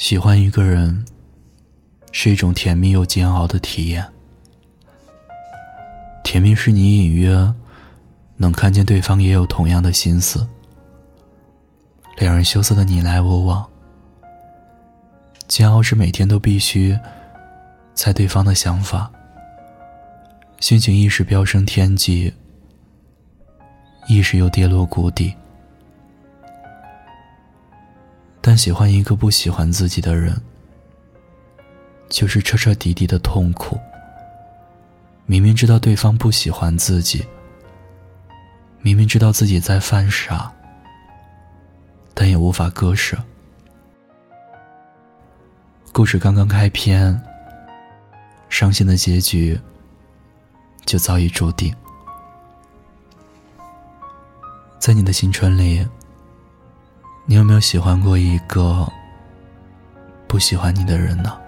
喜欢一个人是一种甜蜜又煎熬的体验。甜蜜是你隐约能看见对方也有同样的心思，两人羞涩的你来我往；煎熬是每天都必须猜对方的想法，心情一时飙升天际，一时又跌落谷底。但喜欢一个不喜欢自己的人，就是彻彻底底的痛苦。明明知道对方不喜欢自己，明明知道自己在犯傻，但也无法割舍。故事刚刚开篇，伤心的结局就早已注定。在你的青春里。你有没有喜欢过一个不喜欢你的人呢？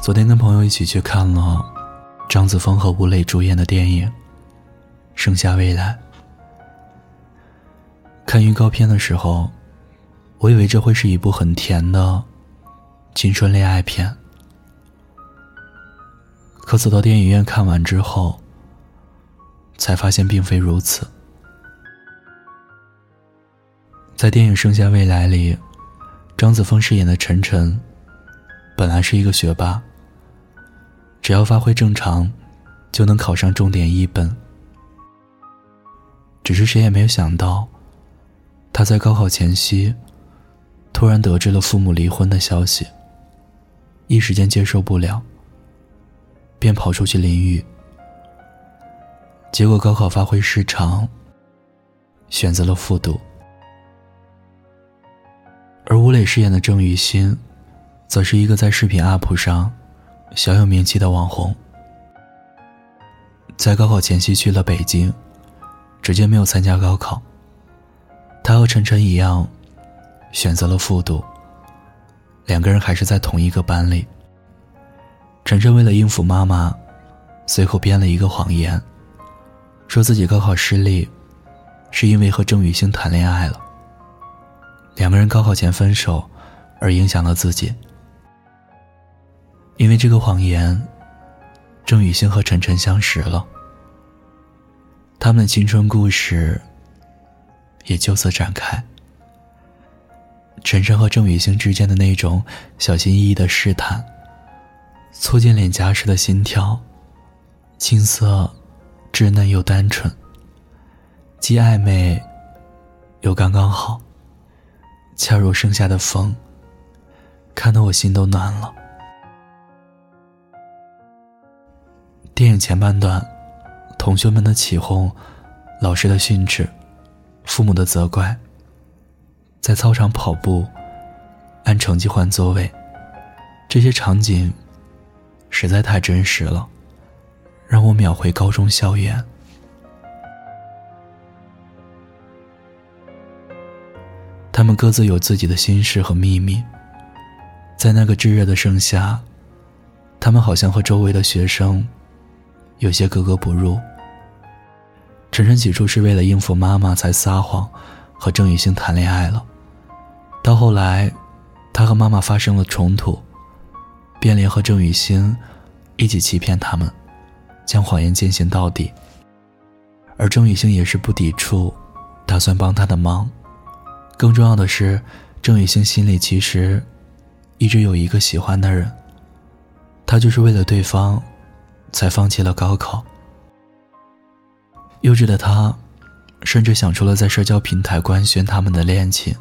昨天跟朋友一起去看了张子枫和吴磊主演的电影《盛夏未来》。看预告片的时候，我以为这会是一部很甜的青春恋爱片，可走到电影院看完之后，才发现并非如此。在电影《盛夏未来》里，张子枫饰演的晨晨，本来是一个学霸，只要发挥正常，就能考上重点一本。只是谁也没有想到，他在高考前夕，突然得知了父母离婚的消息，一时间接受不了，便跑出去淋雨。结果高考发挥失常，选择了复读。而吴磊饰演的郑雨欣，则是一个在视频 UP 上小有名气的网红。在高考前夕去了北京，直接没有参加高考。他和晨晨一样，选择了复读。两个人还是在同一个班里。晨晨为了应付妈妈，随口编了一个谎言，说自己高考失利，是因为和郑雨欣谈恋爱了。两个人高考前分手，而影响了自己。因为这个谎言，郑雨欣和晨晨相识了。他们的青春故事也就此展开。晨晨和郑雨欣之间的那种小心翼翼的试探，促进脸颊时的心跳，青涩、稚嫩又单纯，既暧昧又刚刚好。恰如盛夏的风，看得我心都暖了。电影前半段，同学们的起哄，老师的训斥，父母的责怪，在操场跑步，按成绩换座位，这些场景实在太真实了，让我秒回高中校园。们各自有自己的心事和秘密，在那个炙热的盛夏，他们好像和周围的学生有些格格不入。晨晨起初是为了应付妈妈才撒谎和郑雨欣谈恋爱了，到后来，他和妈妈发生了冲突，便联合郑雨欣一起欺骗他们，将谎言践行到底。而郑雨欣也是不抵触，打算帮他的忙。更重要的是，郑雨欣心里其实一直有一个喜欢的人，他就是为了对方才放弃了高考。幼稚的他，甚至想出了在社交平台官宣他们的恋情，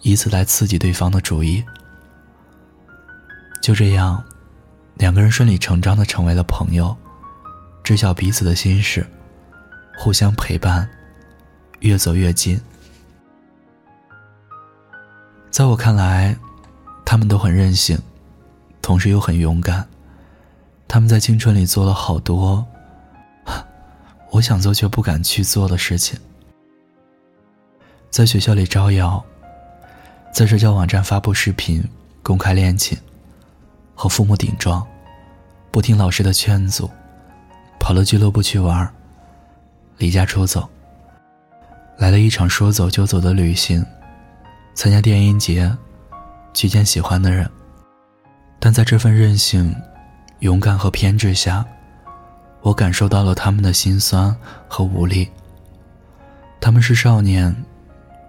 以此来刺激对方的主意。就这样，两个人顺理成章的成为了朋友，知晓彼此的心事，互相陪伴，越走越近。在我看来，他们都很任性，同时又很勇敢。他们在青春里做了好多我想做却不敢去做的事情：在学校里招摇，在社交网站发布视频公开恋情，和父母顶撞，不听老师的劝阻，跑到俱乐部去玩，离家出走。来了一场说走就走的旅行，参加电音节，去见喜欢的人。但在这份任性、勇敢和偏执下，我感受到了他们的心酸和无力。他们是少年，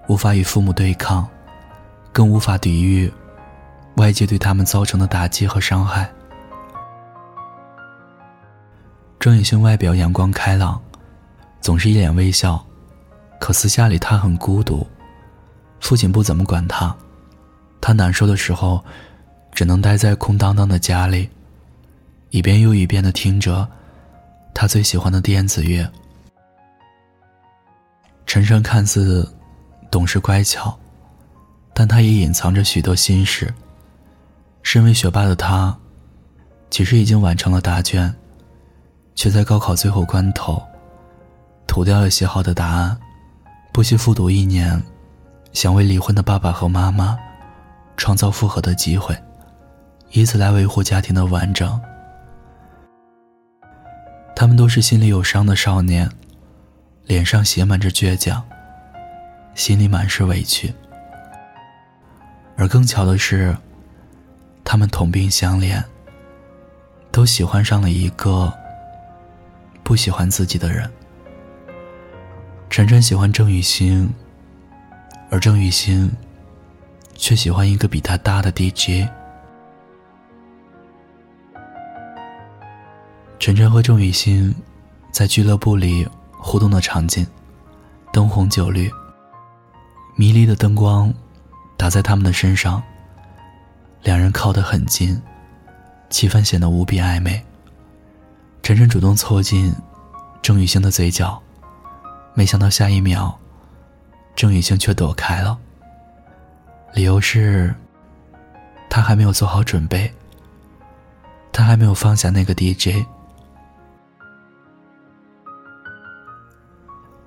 无法与父母对抗，更无法抵御外界对他们造成的打击和伤害。郑宇星外表阳光开朗，总是一脸微笑，可私下里他很孤独。父亲不怎么管他，他难受的时候，只能待在空荡荡的家里，一遍又一遍的听着他最喜欢的电子乐。晨晨看似懂事乖巧，但他也隐藏着许多心事。身为学霸的他，其实已经完成了答卷。却在高考最后关头，涂掉了写好的答案，不惜复读一年，想为离婚的爸爸和妈妈创造复合的机会，以此来维护家庭的完整。他们都是心里有伤的少年，脸上写满着倔强，心里满是委屈。而更巧的是，他们同病相怜，都喜欢上了一个。不喜欢自己的人，晨晨喜欢郑雨欣，而郑雨欣却喜欢一个比他大的 DJ。晨晨和郑雨欣在俱乐部里互动的场景，灯红酒绿，迷离的灯光打在他们的身上，两人靠得很近，气氛显得无比暧昧。晨晨主动凑近郑雨欣的嘴角，没想到下一秒，郑雨欣却躲开了。理由是，他还没有做好准备，他还没有放下那个 DJ。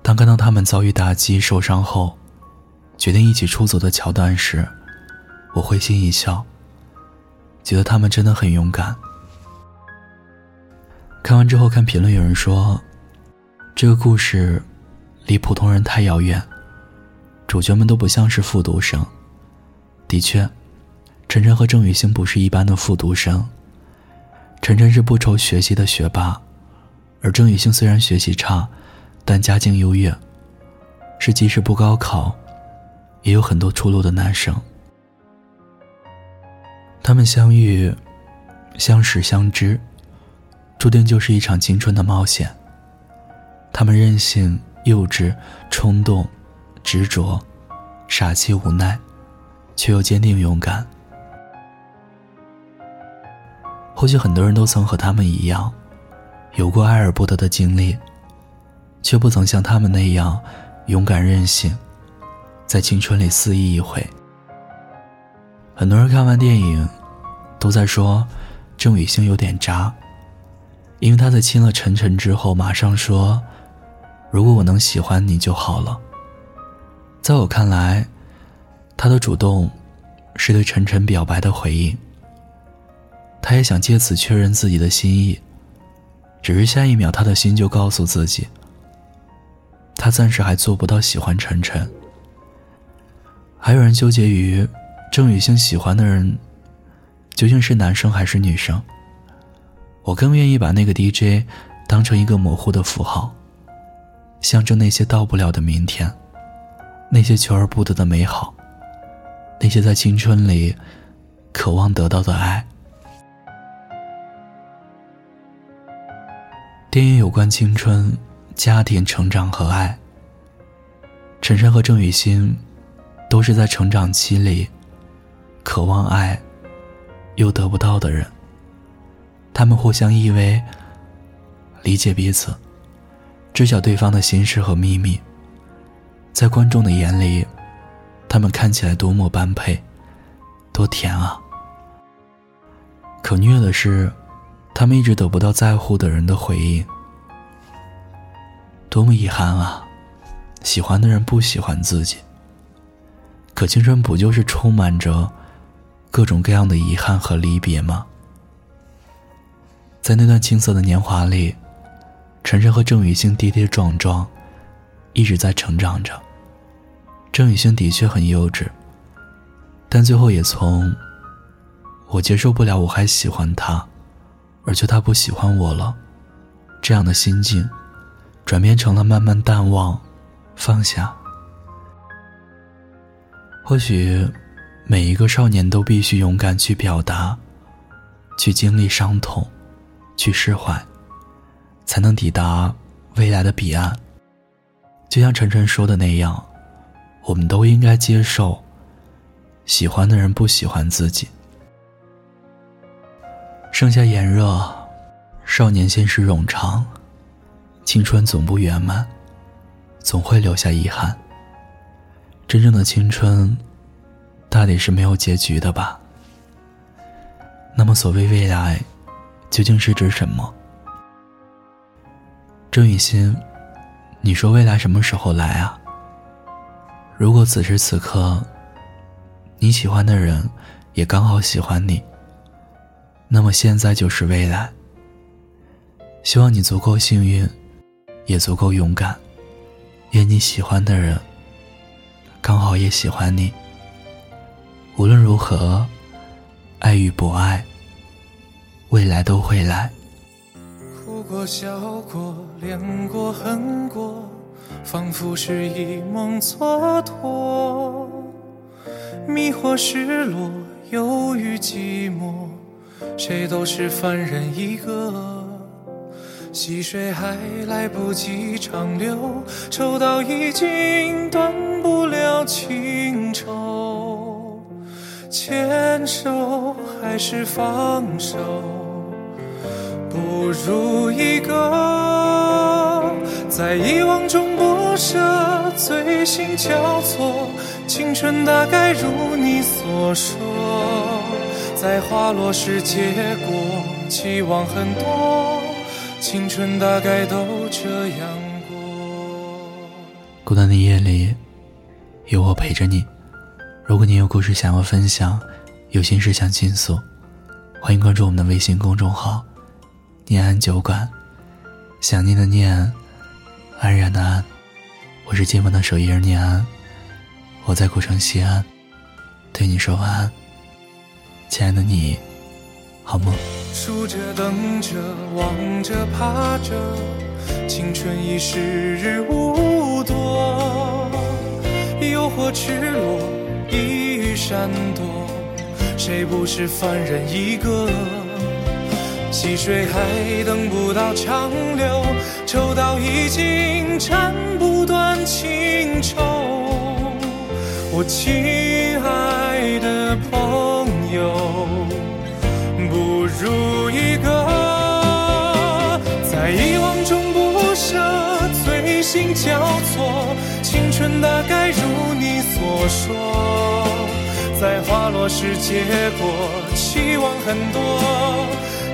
当看到他们遭遇打击受伤后，决定一起出走的桥段时，我会心一笑，觉得他们真的很勇敢。看完之后，看评论，有人说，这个故事离普通人太遥远，主角们都不像是复读生。的确，晨晨和郑雨欣不是一般的复读生。晨晨是不愁学习的学霸，而郑雨欣虽然学习差，但家境优越，是即使不高考，也有很多出路的男生。他们相遇，相识，相知。注定就是一场青春的冒险。他们任性、幼稚、冲动、执着、傻气、无奈，却又坚定勇敢。或许很多人都曾和他们一样，有过爱而不得的经历，却不曾像他们那样勇敢任性，在青春里肆意一回。很多人看完电影，都在说郑雨兴有点渣。因为他在亲了晨晨之后，马上说：“如果我能喜欢你就好了。”在我看来，他的主动是对晨晨表白的回应。他也想借此确认自己的心意，只是下一秒他的心就告诉自己，他暂时还做不到喜欢晨晨。还有人纠结于郑雨欣喜欢的人究竟是男生还是女生。我更愿意把那个 DJ 当成一个模糊的符号，象征那些到不了的明天，那些求而不得的美好，那些在青春里渴望得到的爱。电影有关青春、家庭、成长和爱。陈升和郑雨欣都是在成长期里渴望爱又得不到的人。他们互相依偎，理解彼此，知晓对方的心事和秘密。在观众的眼里，他们看起来多么般配，多甜啊！可虐的是，他们一直得不到在乎的人的回应，多么遗憾啊！喜欢的人不喜欢自己。可青春不就是充满着各种各样的遗憾和离别吗？在那段青涩的年华里，晨晨和郑雨欣跌跌撞撞，一直在成长着。郑宇轩的确很幼稚，但最后也从“我接受不了我还喜欢他，而却他不喜欢我了”这样的心境，转变成了慢慢淡忘、放下。或许，每一个少年都必须勇敢去表达，去经历伤痛，去释怀，才能抵达未来的彼岸。就像晨晨说的那样，我们都应该接受，喜欢的人不喜欢自己。盛夏炎热，少年心事冗长，青春总不圆满，总会留下遗憾。真正的青春，大抵是没有结局的吧？那么，所谓未来，究竟是指什么？郑雨欣，你说未来什么时候来啊？如果此时此刻，你喜欢的人也刚好喜欢你，那么现在就是未来。希望你足够幸运，也足够勇敢，愿你喜欢的人。刚好也喜欢你。无论如何，爱与不爱，未来都会来。哭过笑过，恋过恨过，仿佛是一梦蹉跎。迷惑失落，忧郁寂寞，谁都是凡人一个。溪水还来不及长流，抽刀已经断不了情愁。牵手还是放手，不如一个在遗忘中不舍，醉心交错。青春大概如你所说，在花落时结果，期望很多。青春大概都这样过。孤单的夜里，有我陪着你。如果你有故事想要分享，有心事想倾诉，欢迎关注我们的微信公众号“念安酒馆”。想念的念，安然的安。我是今晚的守夜人念安，我在古城西安，对你说晚安，亲爱的你。好梦。数着，等着，望着，怕着，青春已时日无多。诱惑赤裸，一语闪躲，谁不是凡人一个？溪水还等不到长流，抽刀已经斩不断情愁。我亲爱的朋友。不如一个在遗忘中不舍，醉心交错，青春大概如你所说，在花落时结果，期望很多，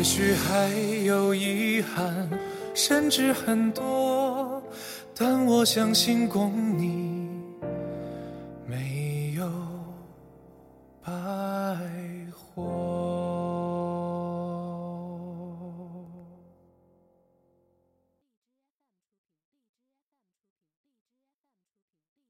也许还有遗憾甚至很多但我相信共你没有白活。